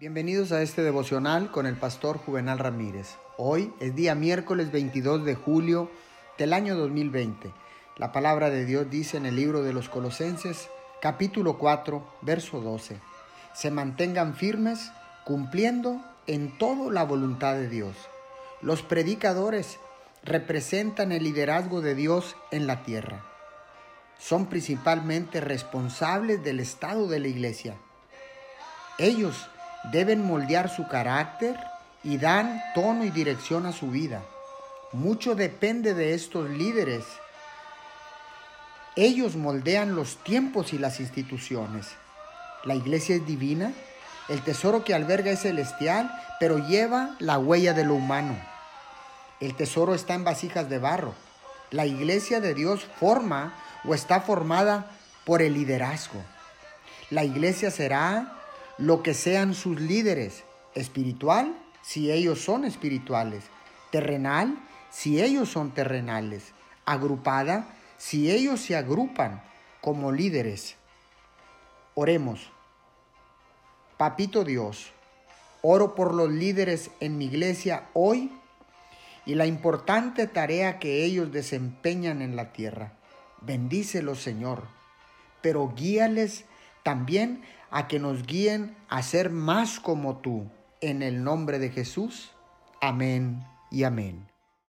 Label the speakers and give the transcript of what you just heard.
Speaker 1: Bienvenidos a este devocional con el pastor Juvenal Ramírez. Hoy es día miércoles 22 de julio del año 2020. La palabra de Dios dice en el libro de los Colosenses, capítulo 4, verso 12. Se mantengan firmes cumpliendo en todo la voluntad de Dios. Los predicadores representan el liderazgo de Dios en la tierra. Son principalmente responsables del estado de la iglesia. Ellos deben moldear su carácter y dan tono y dirección a su vida. Mucho depende de estos líderes. Ellos moldean los tiempos y las instituciones. La iglesia es divina, el tesoro que alberga es celestial, pero lleva la huella de lo humano. El tesoro está en vasijas de barro. La iglesia de Dios forma o está formada por el liderazgo. La iglesia será lo que sean sus líderes, espiritual, si ellos son espirituales, terrenal, si ellos son terrenales, agrupada, si ellos se agrupan como líderes. Oremos. Papito Dios, oro por los líderes en mi iglesia hoy y la importante tarea que ellos desempeñan en la tierra. Bendícelos, Señor, pero guíales también a que nos guíen a ser más como tú. En el nombre de Jesús. Amén y amén.